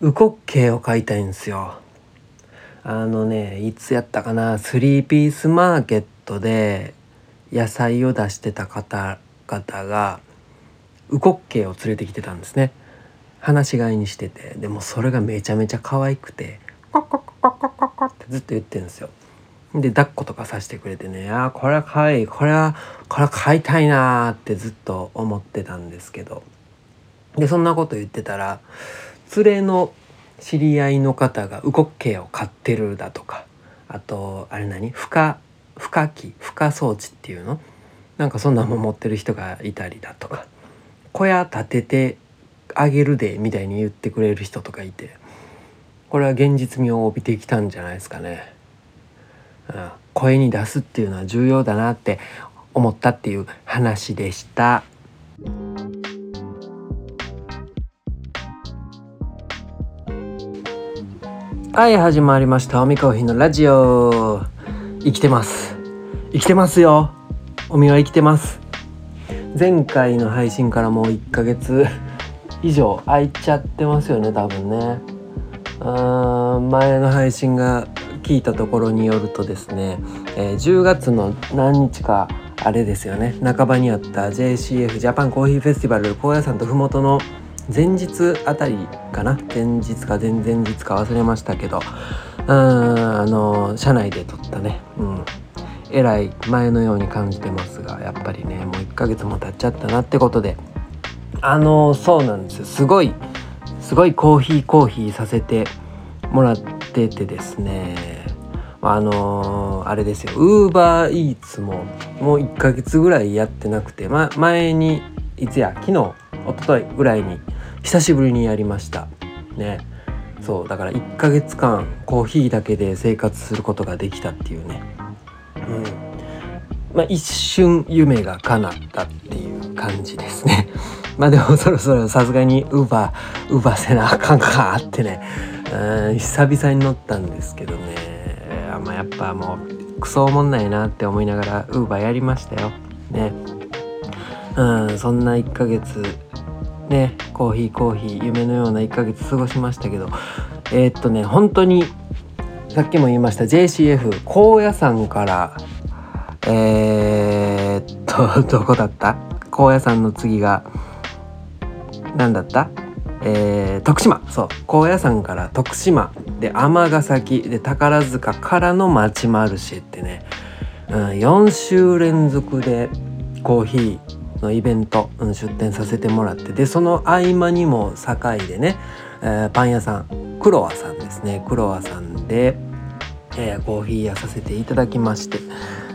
ウコッケーを買いたいんですよ。あのねいつやったかな？スリーピースマーケットで野菜を出してた方々がウコッケーを連れてきてたんですね。放し飼いにしてて。でもそれがめちゃめちゃ可愛くてコッコッコッコッコッコってずっと言ってるんですよ。で抱っことかさせてくれてねあこれは可愛い。これはこれは買いたいなーってずっと思ってたんですけど。でそんなこと言ってたら連れの知り合いの方がウコッケーを買ってるだとかあとあれ何？孵化孵化器孵化装置っていうの？なんかそんなもん持ってる人がいたりだとか小屋建ててあげるでみたいに言ってくれる人とかいてこれは現実味を帯びてきたんじゃないですかね。うん、声に出すっていうのは重要だなって思ったっていう話でした。はい始まりました。おみコーヒーのラジオ。生きてます。生きてますよ。おみは生きてます。前回の配信からもう1ヶ月以上空いちゃってますよね多分ね。うん前の配信が聞いたところによるとですね、えー、10月の何日かあれですよね。半ばにあった JCF ジャパンコーヒーフェスティバル高野山と麓の前日あたりかな？前日か前々日か忘れましたけど。うんあの社内で撮ったね。うん。えらい前のように感じてますがやっぱりねもう1ヶ月も経っちゃったなってことで。あのそうなんですよ。すごいすごいコーヒーコーヒーさせてもらっててですね。あの、あれですよ。ウーバーイーツももう1ヶ月ぐらいやってなくて、ま、前にいつや昨日一昨日ぐらいに久しぶりにやりました。ね。そうだから1ヶ月間コーヒーだけで生活することができたっていうね。うん。まあ一瞬夢が叶ったっていう感じですね。まあでもそろそろさすがにウーバーウーバーせなあかんかってね。うん久々に乗ったんですけどね。まあやっぱもうクソおもんないなって思いながらウーバーやりましたよ。ね。うんそんな1ヶ月ねコーヒーコーヒー夢のような1ヶ月過ごしましたけどえー、っとね本当にさっきも言いました JCF 高野山からえー、っと どこだった？高野山の次が何だった？えー、徳島。そう。高野山から徳島で尼崎で宝塚からの町マルシェってね、うん、4週連続でコーヒーのイベント、うん、出店させてもらってでその合間にも堺でね、えー、パン屋さんクロワさんですね。クロワさんで、えー、コーヒー屋させていただきまして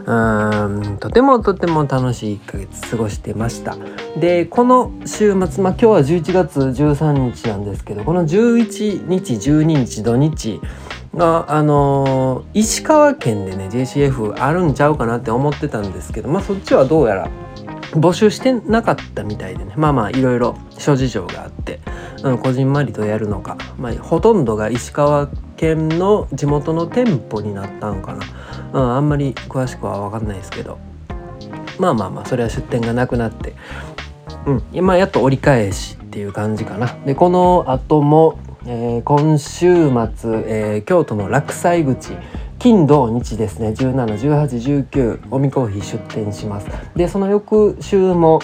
うんとてもとても楽しい1ヶ月過ごしてました。でこの週末まあ今日は11月13日なんですけどこの11日12日土日があのー、石川県でね JCF あるんちゃうかなって思ってたんですけどまあそっちはどうやら募集してなかったみたいでね。まあまあいろいろ諸事情があって、うん、こじんまりとやるのか、まあ、ほとんどが石川県の地元の店舗になったのかな、うん、あんまり詳しくは分かんないですけど。まあまあまあそれは出店がなくなって、うん、今やっと折り返しっていう感じかな。でこの後も、えー、今週末、えー、京都の落西口金土日ですね。171819おみコーヒー出店します。でその翌週も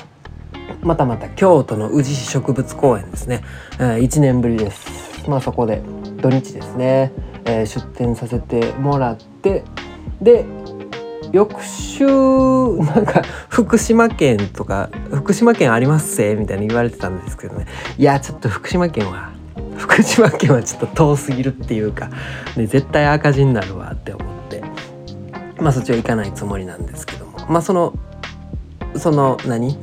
またまた京都の宇治市植物公園ですね、えー、1年ぶりです。まあそこで土日ですね、えー、出店させてもらってで翌週なんか福島県とか福島県ありますせみたいに言われてたんですけどね。いやちょっと福島県は福島県はちょっと遠すぎるっていうか、ね、絶対赤字になるわって思って。まあそっちは行かないつもりなんですけども。まあそのその何？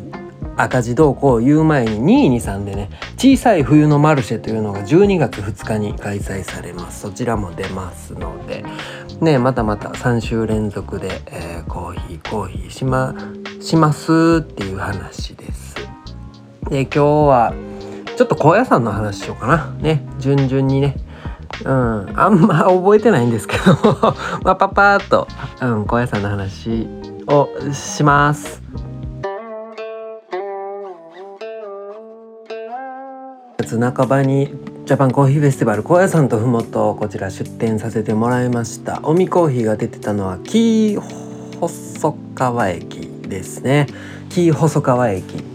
赤字動向を言う前に223でね小さい冬のマルシェというのが12月2日に開催されます。そちらも出ますので。ねまたまた3週連続で、えー、コーヒーコーヒーしましますっていう話です。で今日はちょっと高野山の話しようかな。ね、順々にね。うん、あんま覚えてないんですけど まあ、パパーっと、うん、高野山の話をします。月半ばにジャパンコーヒーフェスティバル高野山とふもとこちら出店させてもらいましたおみコーヒーが出てたのは紀細川駅ですね紀細川駅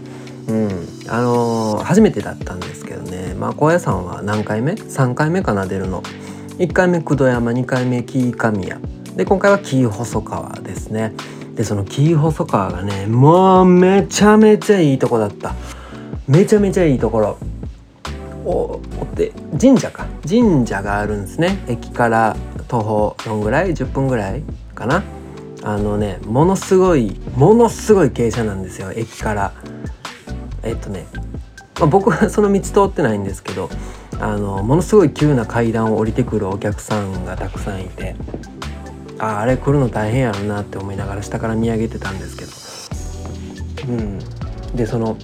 うん。あのー、初めてだったんですけどね。まあ高野山は何回目 ?3 回目かな出るの。1回目九度山2回目紀伊神谷。で今回は紀伊細川ですね。でその紀伊細川がねもうめちゃめちゃいいとこだった。めちゃめちゃいいところ。おって神社か。神社があるんですね。駅から徒歩どんぐらい？10分ぐらいかな。あのねものすごいものすごい傾斜なんですよ。駅から。えっとね、まあ、僕は その道通ってないんですけどあのものすごい急な階段を降りてくるお客さんがたくさんいてああれ来るの大変やろなって思いながら下から見上げてたんですけど。うん。でその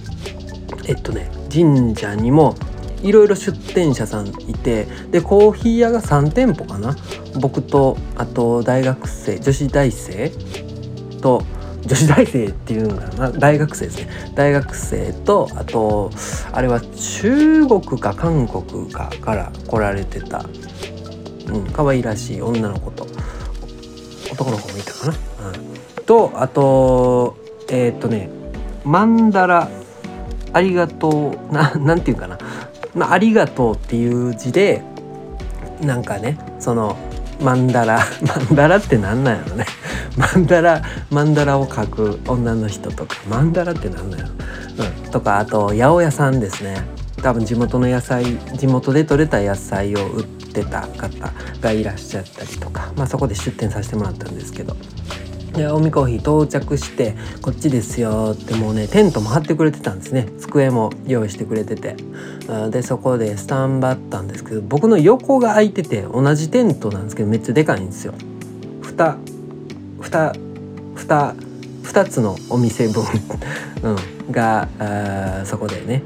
えっとね神社にもいろいろ出店者さんいてでコーヒー屋が3店舗かな？僕とあと大学生女子大生と女子大生っていうのかな大学生ですね大学生とあとあれは中国か韓国かから来られてた。うん可愛らしい女の子と男の子もいたかな、うん、とあとえー、っとねマンダラありがとうななんていうかなまあ、ありがとうっていう字でなんかねそのマンダラ。マンダラって何なんやろね。マンダラマンダラを描く女の人とか。マンダラって何なんやろ、うん、とかあと八百屋さんですね。多分地元の野菜地元で採れた野菜を売ってた方がいらっしゃったりとか、まあ、そこで出店させてもらったんですけど。で近江コーヒー到着してこっちですよってもうねテントも張ってくれてたんですね机も用意してくれててでそこでスタンバったんですけど僕の横が空いてて同じテントなんですけどめっちゃでかいんですよ。2 2 2 2つのお店分 うん、がそこでね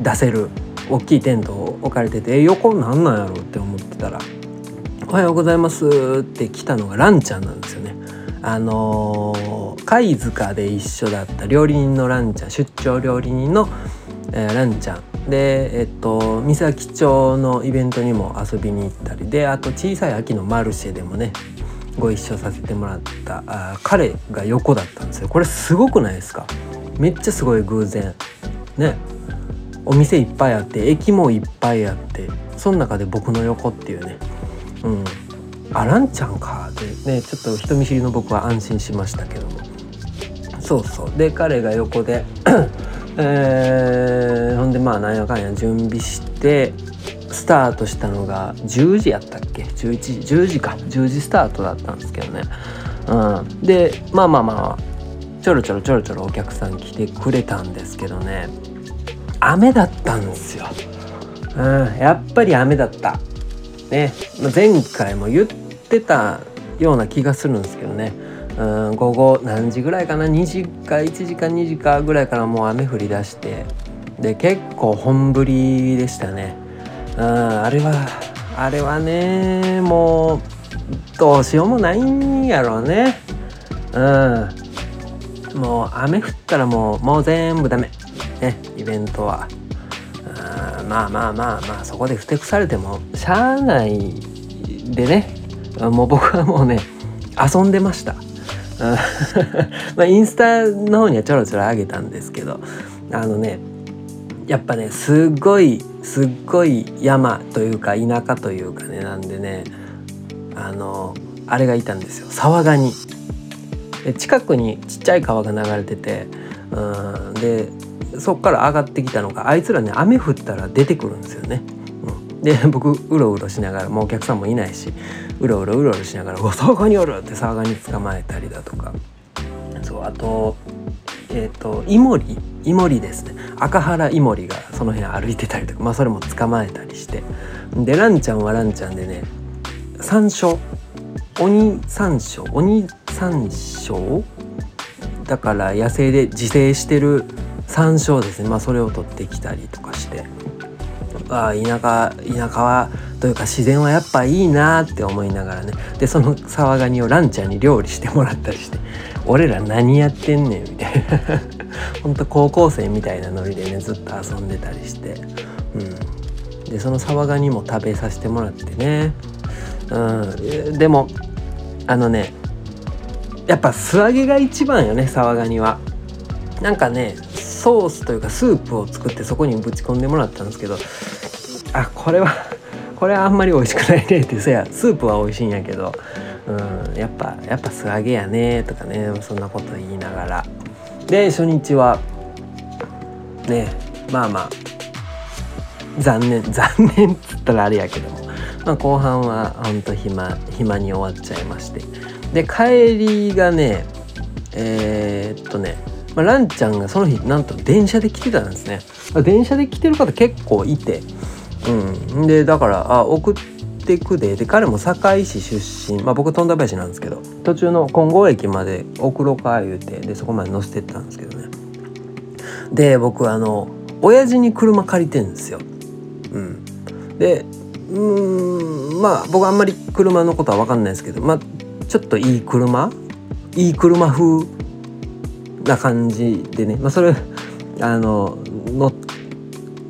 出せる大きいテントを置かれててえ横なんなんやろって思ってたら「おはようございます」って来たのがランちゃんなんですよね。あの、貝塚で一緒だった料理人のランちゃん出張料理人の、えー、ランちゃん。でえっと三崎町のイベントにも遊びに行ったり。であと小さい秋のマルシェでもねご一緒させてもらったあ彼が横だったんですよ。これすごくないですか？めっちゃすごい偶然。ね。お店いっぱいあって駅もいっぱいあってその中で僕の横っていうね。うん。あランちゃんか。ってねちょっと人見知りの僕は安心しましたけども。そうそう。で彼が横で えー、ほんでまあなんやかんや準備してスタートしたのが10時やったっけ？11時10時か。10時スタートだったんですけどね、うん、でまあまあまあちょろちょろちょろちょろお客さん来てくれたんですけどね。雨だったんですよ、うん、やっぱり雨だった。ね。前回も言っってたような気がするんですけどね。うん午後何時ぐらいかな？2時か1時か2時かぐらいからもう雨降り出して。で結構本降りでしたね。うんあれはあれはねもうどうしようもないんやろうね。うん。もう雨降ったらもうもう全部ダメ。ねイベントは。まあまあまあまあそこでふてくされてもしゃあないでね。もう僕はもうね遊んでました。まあインスタの方にはちょろちょろ上げたんですけどあのねやっぱねすっごいすっごい山というか田舎というかねなんでねあのあれがいたんですよ。沢ガニ近くにちっちゃい川が流れててうんでそっから上がってきたのがあいつらね雨降ったら出てくるんですよね。で僕うろうろしながらもうお客さんもいないしうろうろうろうろしながら「おサガにおる!」ってサガに捕まえたりだとか。そうあとえっ、ー、とイモリイモリですね。赤原イモリがその辺歩いてたりとかまあそれも捕まえたりして。でランちゃんはランちゃんでね山椒鬼山椒鬼山椒？だから野生で自生してる山椒ですね。まあそれを取ってきたりとかして。あ田舎田舎はというか自然はやっぱいいなって思いながらね。でその沢ガニをランちゃんに料理してもらったりして 俺ら何やってんねんみたいな。ほんと高校生みたいなノリでねずっと遊んでたりして、うん、でそのサワガニも食べさせてもらってね。うん。でもあのねやっぱ素揚げが一番よねサワガニは。なんかねソースというかスープを作ってそこにぶち込んでもらったんですけどあこれは これはあんまり美味しくないねってそやスープは美味しいんやけどうんやっぱやっぱ素揚げやねとかねそんなこと言いながら。で初日はねまあまあ残念 残念っつったらあれやけども、まあ、後半はほんと暇暇に終わっちゃいまして。で帰りがねえー、っとね、まあ、ランちゃんがその日なんと電車で来てたんですね。電車で来てる方結構いてうん。でだからあ送ってくで。で彼も堺市出身。まあ僕富田林なんですけど。途中の金剛駅まで送ろうか言うて。でそこまで乗せてったんですけどね。で僕あの親父に車借りてんですよ。うん。でうんまあ僕あんまり車のことは分かんないですけどまあちょっといい車？いい車風な感じでね、まあ、それあの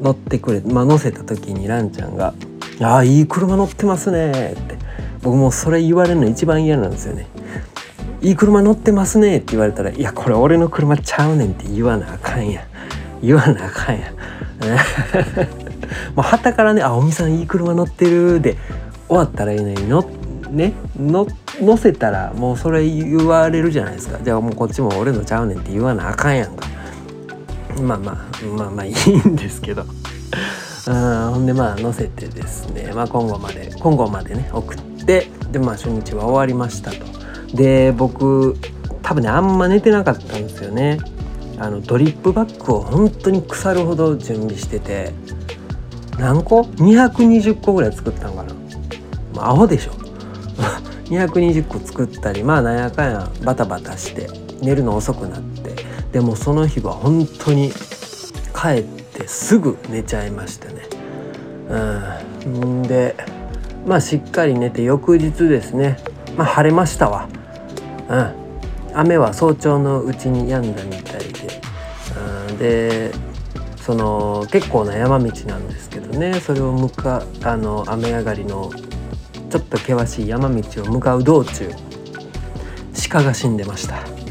乗ってくれ、まあ、乗せた時にランちゃんが「ああいい車乗ってますね」って僕もそれ言われるの一番嫌なんですよね。いい車乗ってますねって言われたら「いやこれ俺の車ちゃうねん」って言わなあかんや言わなあかんや もうはたからね「あおみさんいい車乗ってる」で終わったらいいのに乗ね乗乗せたらもうそれ言われるじゃないですかじゃあもうこっちも俺のちゃうねんって言わなあかんやんかまあまあまあまあいいんですけど。うんほんでまあ乗せてですね、まあ、今後まで今後までね送ってでまあ初日は終わりましたと。で僕多分ねあんま寝てなかったんですよね。あのドリップバッグを本当に腐るほど準備してて。何個 ?220 個ぐらい作ったんかな、まあ、アホでしょ。220個作ったりまあなんやかんやバタバタして寝るの遅くなって。でもその日は本当に帰ってすぐ寝ちゃいましたね。うん。でまあしっかり寝て翌日ですね。まあ晴れましたわ。うん。雨は早朝のうちに止んだみたいで。うん。でその結構な山道なんですけどね。それを向かあの雨上がりのちょっと険しい山道を向かう道中鹿が死んでました。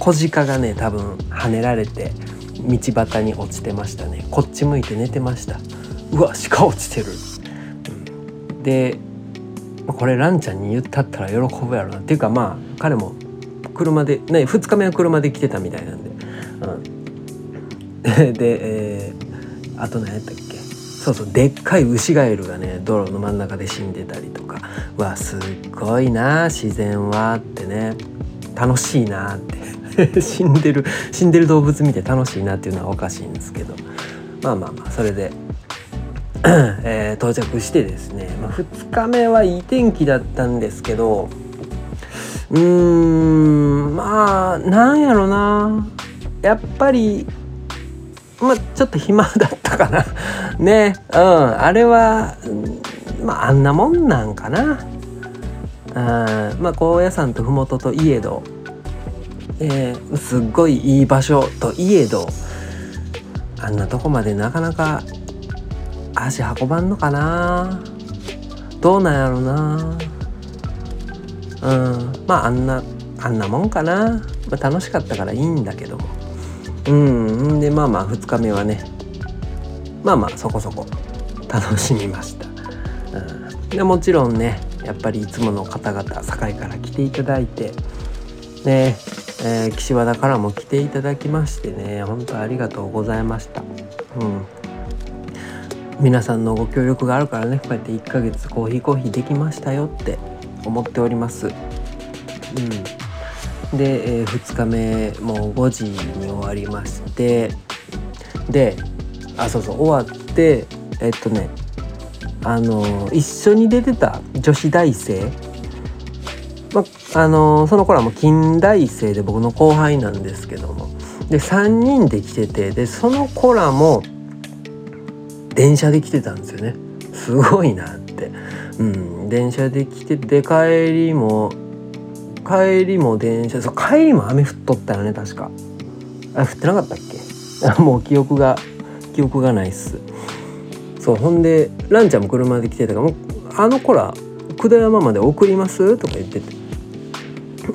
小鹿がね多分跳ねられて道端に落ちてましたね。こっち向いて寝てました。うわ鹿落ちてる、うん、でこれランちゃんに言ったったら喜ぶやろな。っていうかまあ彼も車でね2日目は車で来てたみたいなんで、うん、で、えー、あと何やったっけ？そうそうでっかいウシガエルがね道路の真ん中で死んでたりとか。わすっごいな自然は。ってね。楽しいなって。死んでる死んでる動物見て楽しいなっていうのはおかしいんですけど。まあまあまあそれで えー、到着してですね、まあ、2日目はいい天気だったんですけどうーんまあなんやろな。やっぱりまあちょっと暇だったかな。ねうんあれはまああんなもんなんかな。あまあ高野山と麓といえど、えー、すっごいいい場所といえどあんなとこまでなかなか足運ばんのかな？どうなんやろな？うん。まああんなあんなもんかな、まあ、楽しかったからいいんだけども。うん。でまあまあ2日目はねまあまあそこそこ楽しみました、うん、でもちろんねやっぱりいつもの方々堺から来ていただいてねえー、岸和田からも来ていただきましてね本当ありがとうございました。うん。皆さんのご協力があるからねこうやって1ヶ月コーヒーコーヒーできましたよって思っております。うん。で、えー、2日目もう5時に終わりましてであそうそう終わってえっとねあの一緒に出てた女子大生あのその頃はもう近大生で僕の後輩なんですけども。で3人で来ててでその子らも電車で来てたんですよね。すごいなって。うん。電車で来てて帰りも帰りも電車そう帰りも雨降っとったよね確か。あ降ってなかったっけ？もう記憶が記憶がないっす。そうほんでランちゃんも車で来てたからもうあの子ら久田山まで送ります？とか言ってて。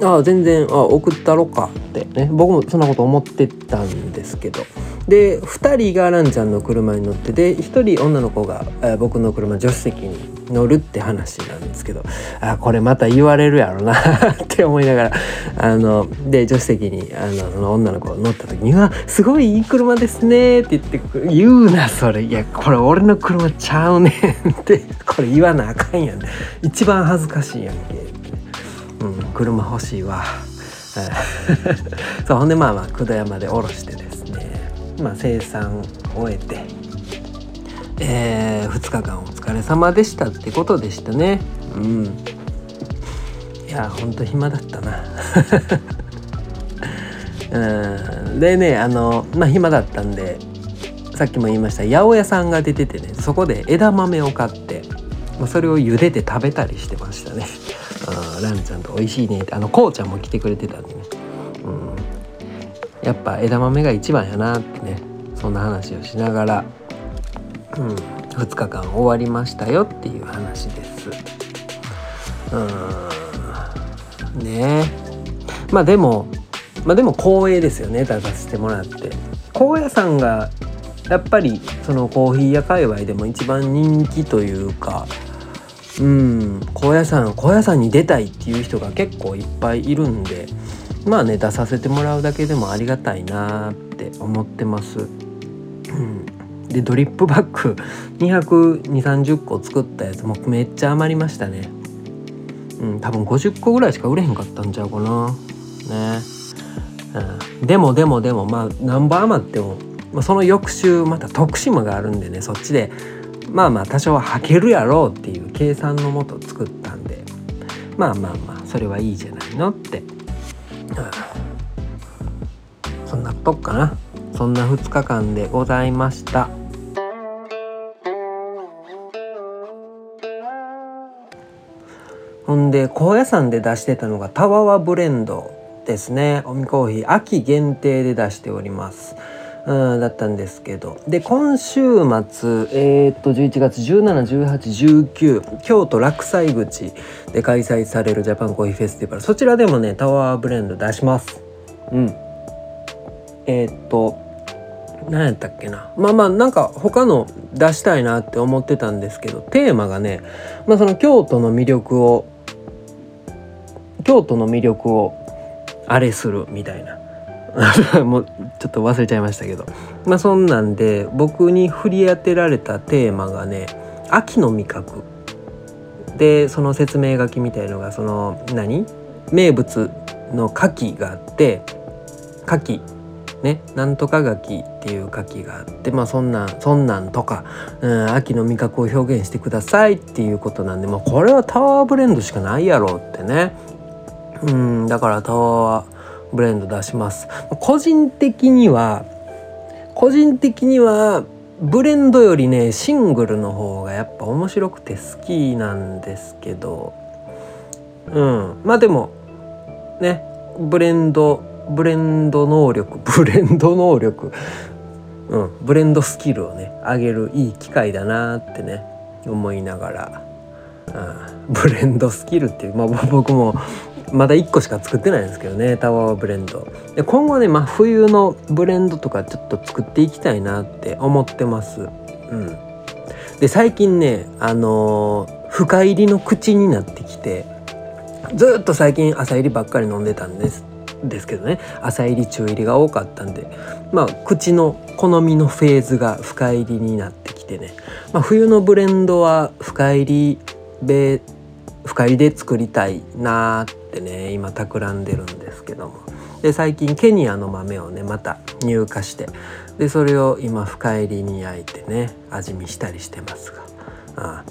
あ全然あ送ったろかってね。僕もそんなこと思ってたんですけど。で2人がランちゃんの車に乗ってで1人女の子が、え僕の車助手席に乗るって話なんですけど。あこれまた言われるやろな って思いながら。あので助手席にあのその女の子が乗った時に「うわすごいいい車ですね」って言って言うなそれ。いやこれ俺の車ちゃうねんって。これ言わなあかんやん。一番恥ずかしいやんけ、車欲しいわ。そうほんでまあまあ久田山で降ろしてですね。まあ生産終えて。えー、2日間お疲れ様でしたってことでしたね。うん。いやほんと暇だったな。うん。でねあのまあ暇だったんでさっきも言いました八百屋さんが出ててねそこで枝豆を買って、まあ、それを茹でて食べたりしてましたね。あランちゃんと美味しいね。ってあのこうちゃんも来てくれてたんでね、うん、やっぱ枝豆が一番やなってね。そんな話をしながら、うん、2日間終わりましたよっていう話です。うん。ね。えまあでもまあでも光栄ですよね。出させてもらって。高野山がやっぱりそのコーヒー屋界隈でも一番人気というかうん高野山高野山に出たいっていう人が結構いっぱいいるんでまあね出させてもらうだけでもありがたいなって思ってます。うん、でドリップバッグ22030個作ったやつもめっちゃ余りましたね。うん、多分50個ぐらいしか売れへんかったんちゃうかな。ね。うん、でもでもでもまあ何番余っても、まあ、その翌週また徳島があるんでねそっちでまあまあ多少は履けるやろうっていう計算のもと作ったんでまあまあまあそれはいいじゃないのって、うん、そんなとこかな。そんな2日間でございました。ほんで高野山で出してたのがタワワブレンドですね。おみコーヒー秋限定で出しております。うん、だったんですけど。で今週末えー、っと11月171819京都落西口で開催されるジャパンコーヒーフェスティバル。そちらでもねタワーブレンド出します。うん。えー、っと何やったっけな。まあまあなんか他の出したいなって思ってたんですけどテーマがね、まあ、その京都の魅力を京都の魅力をあれするみたいな もうちょっと忘れちゃいましたけど。まあそんなんで僕に振り当てられたテーマがね秋の味覚。でその説明書きみたいのがその何？名物の牡蠣があって牡蠣。ねなんとか牡蠣っていう牡蠣があってまあそんなんそんなんとか、うん、秋の味覚を表現してくださいっていうことなんでまあこれはタワーブレンドしかないやろうってね。うんだからタワーブレンド出します。個人的には個人的にはブレンドよりねシングルの方がやっぱ面白くて好きなんですけど。うん。まあでもねブレンドブレンド能力 ブレンド能力。うん。ブレンドスキルをね上げるいい機会だなってね思いながら、うん、ブレンドスキルっていう、まあ、僕もまだ1個しか作ってないんですけどねタワーブレンド。で今後ね真、冬のブレンドとかちょっと作っていきたいなって思ってます。うん。で最近ねあのー、深入りの口になってきてずっと最近朝入りばっかり飲んでたんですですけどね朝入り中入りが多かったんでまあ口の好みのフェーズが深入りになってきてね、まあ、冬のブレンドは深入りベ深入りで作りたいなーってね今企んでるんですけども。で最近ケニアの豆をねまた入荷してでそれを今深入りに焼いてね味見したりしてますが。あ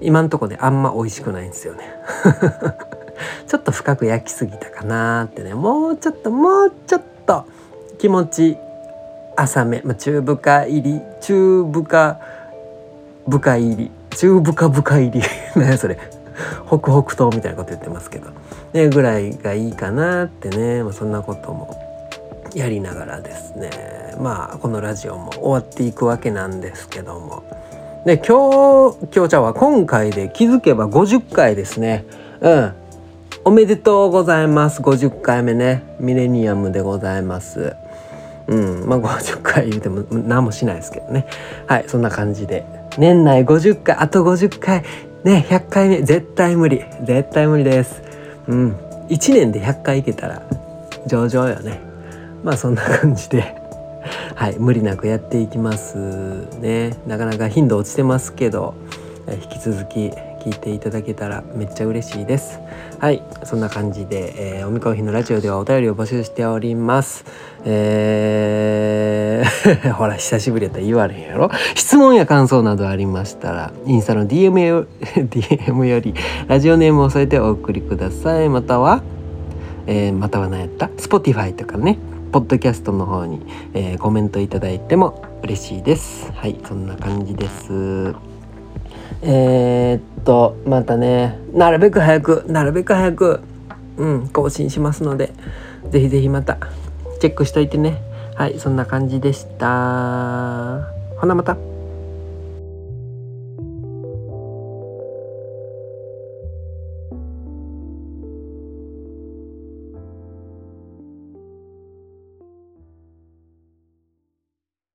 今んとこであんま美味しくないんですよね。ちょっと深く焼きすぎたかなってね。もうちょっともうちょっと気持ち浅め、まあ、中深入り中深深入り。中深深入り。何やそれ。ホクホクみたいなこと言ってますけど、ね、ぐらいがいいかなってね、まあ、そんなこともやりながらですね。まあこのラジオも終わっていくわけなんですけども。で今日今日ちゃうわ今回で気づけば50回ですね。うん。おめでとうございます。50回目ね。ミレニアムでございます。うん。まあ50回言うても何もしないですけどね。はいそんな感じで。年内50回あと50回。ね100回目。絶対無理。絶対無理です。うん。1年で100回いけたら上々よね。まあそんな感じで。はい。無理なくやっていきますね。なかなか頻度落ちてますけど引き続き聞いていただけたらめっちゃ嬉しいです。はいそんな感じで、えー、おみこひのラジオではお便りを募集しております。えー ほら久しぶりやったら言われへんやろ。質問や感想などありましたらインスタの DM よ DM よりラジオネームを添えてお送りください。または、えー、または何やった？Spotify とかね。ポッドキャストの方に、えー、コメントいただいても嬉しいです。はいそんな感じです。えー、っとまたねなるべく早くなるべく早くうん更新しますのでぜひぜひまたチェックしといてね。はいそんな感じでした。ほなまた。